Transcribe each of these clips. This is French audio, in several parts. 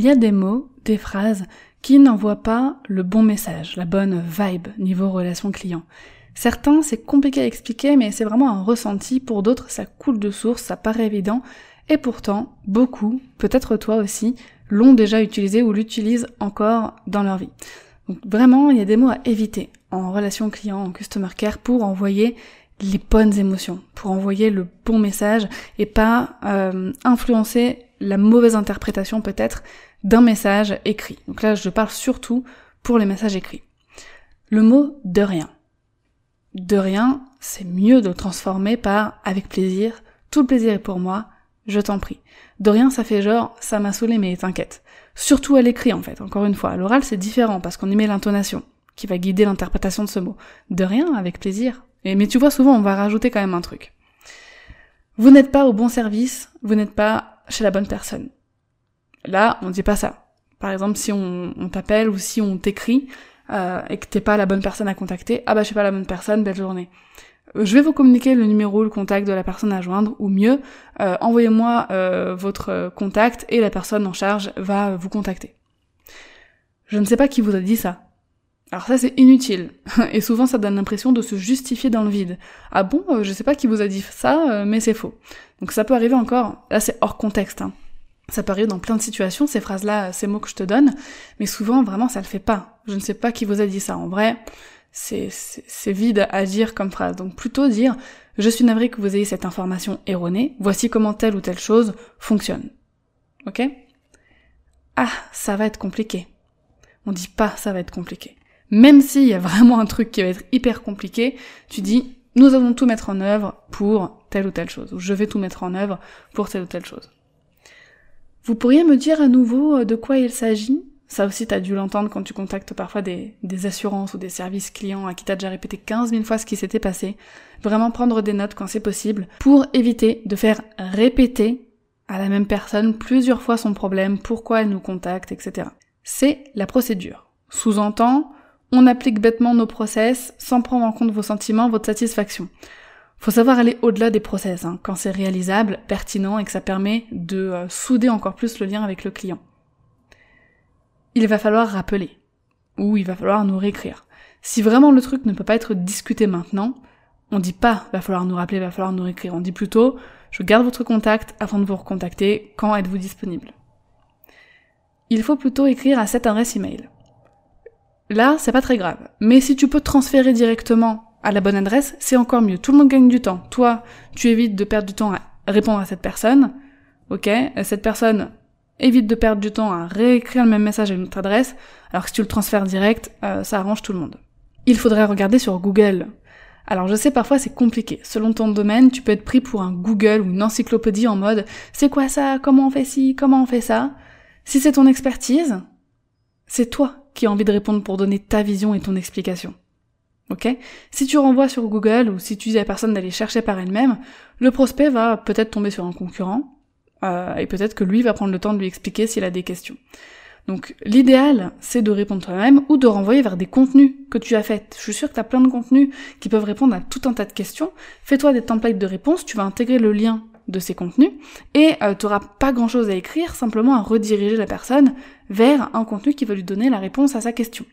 Il y a des mots, des phrases qui n'envoient pas le bon message, la bonne vibe niveau relation client. Certains, c'est compliqué à expliquer, mais c'est vraiment un ressenti. Pour d'autres, ça coule de source, ça paraît évident. Et pourtant, beaucoup, peut-être toi aussi, l'ont déjà utilisé ou l'utilisent encore dans leur vie. Donc vraiment, il y a des mots à éviter en relation client, en customer care pour envoyer les bonnes émotions, pour envoyer le bon message et pas euh, influencer la mauvaise interprétation peut-être d'un message écrit. Donc là, je parle surtout pour les messages écrits. Le mot de rien. De rien, c'est mieux de le transformer par avec plaisir, tout le plaisir est pour moi, je t'en prie. De rien, ça fait genre, ça m'a saoulé, mais t'inquiète. Surtout à l'écrit, en fait, encore une fois. À l'oral, c'est différent, parce qu'on y met l'intonation, qui va guider l'interprétation de ce mot. De rien, avec plaisir. Et, mais tu vois, souvent, on va rajouter quand même un truc. Vous n'êtes pas au bon service, vous n'êtes pas chez la bonne personne. Là, on dit pas ça. Par exemple, si on, t'appelle ou si on t'écrit euh, et que t'es pas la bonne personne à contacter, ah bah je suis pas la bonne personne, belle journée. Euh, je vais vous communiquer le numéro, le contact de la personne à joindre, ou mieux, euh, envoyez-moi votre contact et la personne en charge va vous contacter. Je ne sais pas qui vous a dit ça. Alors ça c'est inutile, et souvent ça donne l'impression de se justifier dans le vide. Ah bon, je sais pas qui vous a dit ça, mais c'est faux. Donc ça peut arriver encore, là c'est hors contexte, hein. ça peut arriver dans plein de situations, ces phrases-là, ces mots que je te donne, mais souvent vraiment ça le fait pas. Je ne sais pas qui vous a dit ça, en vrai, c'est vide à dire comme phrase. Donc plutôt dire, je suis navré que vous ayez cette information erronée, voici comment telle ou telle chose fonctionne. Ok? Ah, ça va être compliqué. On dit pas ça va être compliqué. Même s'il y a vraiment un truc qui va être hyper compliqué, tu dis nous allons tout mettre en œuvre pour telle ou telle chose, ou je vais tout mettre en œuvre pour telle ou telle chose. Vous pourriez me dire à nouveau euh, de quoi il s'agit? Ça aussi, t'as dû l'entendre quand tu contactes parfois des, assurances ou des services clients à qui t'as déjà répété 15 000 fois ce qui s'était passé. Vraiment prendre des notes quand c'est possible pour éviter de faire répéter à la même personne plusieurs fois son problème, pourquoi elle nous contacte, etc. C'est la procédure. Sous-entend, on applique bêtement nos process sans prendre en compte vos sentiments, votre satisfaction. Faut savoir aller au-delà des process, hein, quand c'est réalisable, pertinent et que ça permet de euh, souder encore plus le lien avec le client. Il va falloir rappeler, ou il va falloir nous réécrire. Si vraiment le truc ne peut pas être discuté maintenant, on dit pas va falloir nous rappeler, va falloir nous réécrire. On dit plutôt je garde votre contact afin de vous recontacter quand êtes-vous disponible? Il faut plutôt écrire à cette adresse email. Là, c'est pas très grave. Mais si tu peux transférer directement à la bonne adresse, c'est encore mieux. Tout le monde gagne du temps. Toi, tu évites de perdre du temps à répondre à cette personne. Ok? Cette personne évite de perdre du temps à réécrire le même message à une autre adresse, alors que si tu le transfères direct, euh, ça arrange tout le monde. Il faudrait regarder sur Google. Alors je sais parfois c'est compliqué. Selon ton domaine, tu peux être pris pour un Google ou une encyclopédie en mode c'est quoi ça? Comment on fait ci? Comment on fait ça Si c'est ton expertise, c'est toi qui a envie de répondre pour donner ta vision et ton explication. Ok? Si tu renvoies sur Google ou si tu dis à la personne d'aller chercher par elle-même, le prospect va peut-être tomber sur un concurrent euh, et peut-être que lui va prendre le temps de lui expliquer s'il a des questions. Donc l'idéal, c'est de répondre toi-même ou de renvoyer vers des contenus que tu as faits. Je suis sûre que tu as plein de contenus qui peuvent répondre à tout un tas de questions. Fais-toi des templates de réponses, tu vas intégrer le lien de ces contenus et euh, tu n'auras pas grand-chose à écrire, simplement à rediriger la personne vers un contenu qui va lui donner la réponse à sa question.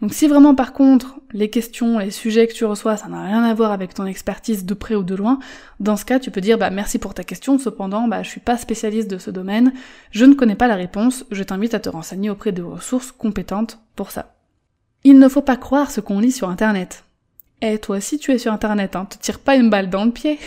Donc si vraiment par contre les questions, les sujets que tu reçois, ça n'a rien à voir avec ton expertise de près ou de loin, dans ce cas tu peux dire bah merci pour ta question, cependant bah je suis pas spécialiste de ce domaine, je ne connais pas la réponse, je t'invite à te renseigner auprès de ressources compétentes pour ça. Il ne faut pas croire ce qu'on lit sur internet. Eh, toi aussi tu es sur internet, hein, te tire pas une balle dans le pied.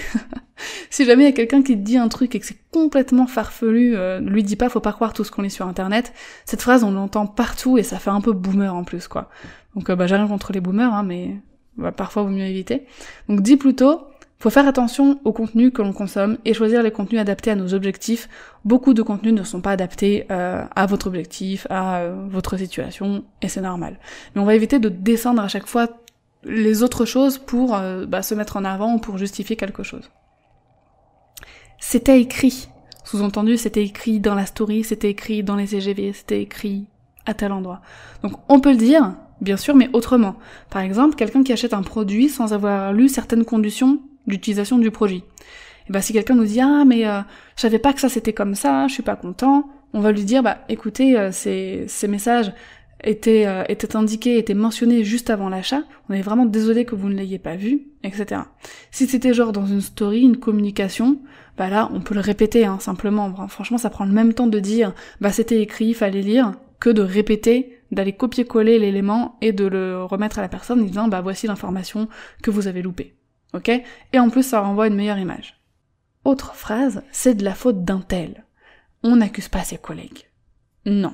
si jamais il y a quelqu'un qui te dit un truc et que c'est complètement farfelu, euh, lui dis pas faut pas croire tout ce qu'on lit sur internet. Cette phrase on l'entend partout et ça fait un peu boomer en plus quoi. Donc euh, bah j'ai rien contre les boomers, hein, mais bah, parfois vaut mieux éviter. Donc dis plutôt Faut faire attention au contenu que l'on consomme et choisir les contenus adaptés à nos objectifs. Beaucoup de contenus ne sont pas adaptés euh, à votre objectif, à euh, votre situation, et c'est normal. Mais on va éviter de descendre à chaque fois les autres choses pour euh, bah, se mettre en avant ou pour justifier quelque chose. C'était écrit. Sous-entendu, c'était écrit dans la story, c'était écrit dans les CGV, c'était écrit à tel endroit. Donc on peut le dire, bien sûr, mais autrement. Par exemple, quelqu'un qui achète un produit sans avoir lu certaines conditions d'utilisation du produit. Et bah si quelqu'un nous dit ah mais euh, je savais pas que ça c'était comme ça, je suis pas content, on va lui dire bah écoutez euh, ces messages étaient, euh, étaient indiqués, étaient mentionnés juste avant l'achat, on est vraiment désolé que vous ne l'ayez pas vu, etc. Si c'était genre dans une story, une communication, bah là on peut le répéter hein, simplement. Franchement ça prend le même temps de dire bah c'était écrit, fallait lire, que de répéter, d'aller copier-coller l'élément et de le remettre à la personne en disant bah voici l'information que vous avez loupée. Ok? Et en plus, ça renvoie une meilleure image. Autre phrase, c'est de la faute d'un tel. On n'accuse pas ses collègues. Non.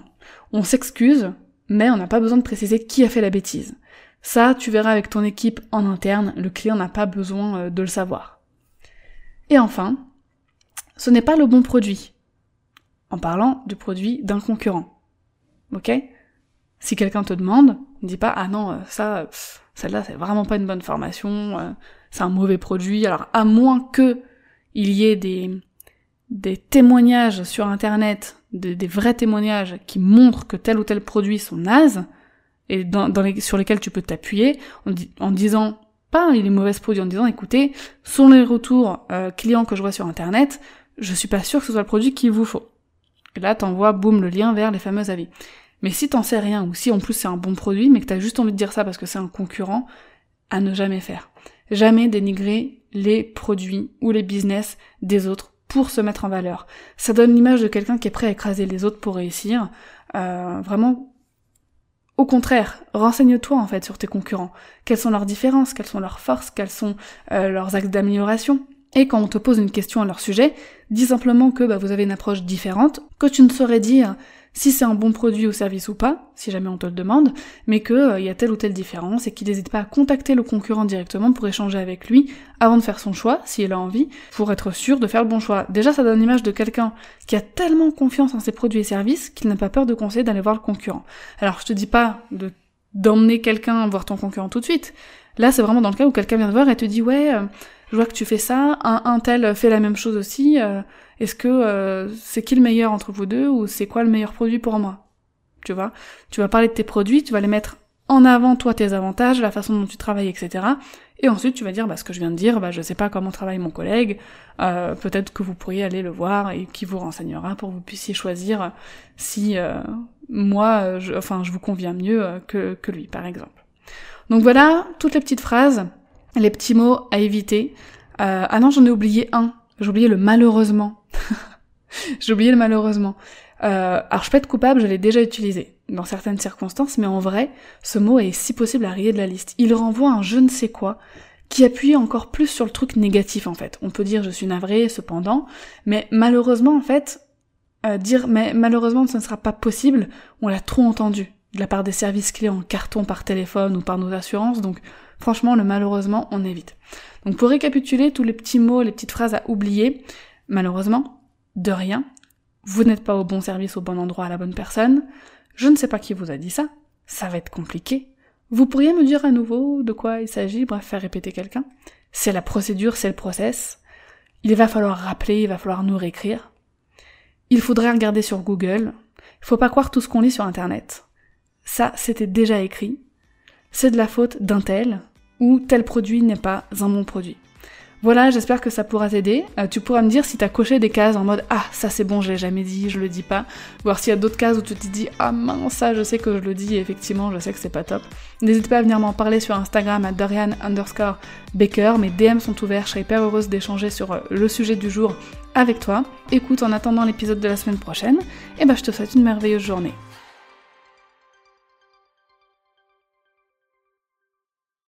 On s'excuse, mais on n'a pas besoin de préciser qui a fait la bêtise. Ça, tu verras avec ton équipe en interne, le client n'a pas besoin euh, de le savoir. Et enfin, ce n'est pas le bon produit. En parlant du produit d'un concurrent. Ok? Si quelqu'un te demande, ne dis pas ah non, euh, ça, celle-là c'est vraiment pas une bonne formation, euh, c'est un mauvais produit. Alors à moins que il y ait des, des témoignages sur internet, des vrais témoignages qui montrent que tel ou tel produit sont nazes, et dans, les, sur lesquels tu peux t'appuyer en, en, disant pas il est mauvais produit, en disant écoutez, sont les retours euh, clients que je vois sur internet, je suis pas sûr que ce soit le produit qu'il vous faut. Et là t'envoies boum le lien vers les fameux avis. Mais si t'en sais rien, ou si en plus c'est un bon produit, mais que t'as juste envie de dire ça parce que c'est un concurrent, à ne jamais faire. Jamais dénigrer les produits ou les business des autres pour se mettre en valeur. Ça donne l'image de quelqu'un qui est prêt à écraser les autres pour réussir. Euh, vraiment, au contraire, renseigne-toi en fait sur tes concurrents. Quelles sont leurs différences, quelles sont leurs forces, quels sont euh, leurs axes d'amélioration. Et quand on te pose une question à leur sujet, dis simplement que bah, vous avez une approche différente, que tu ne saurais dire si c'est un bon produit ou service ou pas, si jamais on te le demande, mais qu'il euh, y a telle ou telle différence et qu'il n'hésite pas à contacter le concurrent directement pour échanger avec lui avant de faire son choix, s'il a envie, pour être sûr de faire le bon choix. Déjà, ça donne l'image de quelqu'un qui a tellement confiance en ses produits et services qu'il n'a pas peur de conseiller d'aller voir le concurrent. Alors, je te dis pas de d'emmener quelqu'un voir ton concurrent tout de suite. Là, c'est vraiment dans le cas où quelqu'un vient te voir et te dit ouais, euh, je vois que tu fais ça, un, tel fait la même chose aussi, euh, est-ce que euh, c'est qui le meilleur entre vous deux ou c'est quoi le meilleur produit pour moi? Tu vois? Tu vas parler de tes produits, tu vas les mettre en avant toi tes avantages, la façon dont tu travailles, etc. Et ensuite tu vas dire bah ce que je viens de dire, bah je sais pas comment travaille mon collègue, euh, peut-être que vous pourriez aller le voir et qui vous renseignera pour que vous puissiez choisir si moi, je, enfin je vous conviens mieux que, que lui par exemple. Donc voilà toutes les petites phrases, les petits mots à éviter. ah non j'en ai oublié un, j'ai oublié le malheureusement. J'ai oublié le malheureusement. Euh, alors je peux être coupable, je l'ai déjà utilisé dans certaines circonstances, mais en vrai, ce mot est si possible à rayer de la liste. Il renvoie un je ne sais quoi qui appuie encore plus sur le truc négatif en fait. On peut dire je suis navré cependant, mais malheureusement en fait, euh, dire mais malheureusement ce ne sera pas possible, on l'a trop entendu de la part des services clés en carton par téléphone ou par nos assurances, donc franchement le malheureusement on évite. Donc pour récapituler tous les petits mots, les petites phrases à oublier, malheureusement, de rien, vous n'êtes pas au bon service, au bon endroit, à la bonne personne, je ne sais pas qui vous a dit ça, ça va être compliqué. Vous pourriez me dire à nouveau de quoi il s'agit, bref, faire répéter quelqu'un. C'est la procédure, c'est le process. Il va falloir rappeler, il va falloir nous réécrire. Il faudrait regarder sur Google. Il faut pas croire tout ce qu'on lit sur Internet. Ça, c'était déjà écrit. C'est de la faute d'un tel, ou tel produit n'est pas un bon produit. Voilà, j'espère que ça pourra t'aider. Euh, tu pourras me dire si t'as coché des cases en mode ah ça c'est bon, je l'ai jamais dit, je le dis pas. Voir s'il y a d'autres cases où tu te dis ah mince ça je sais que je le dis et effectivement je sais que c'est pas top. N'hésite pas à venir m'en parler sur Instagram à Dorian underscore Baker. Mes DM sont ouverts, je serai hyper heureuse d'échanger sur euh, le sujet du jour avec toi. Écoute, en attendant l'épisode de la semaine prochaine, et eh ben je te souhaite une merveilleuse journée.